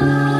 Oh.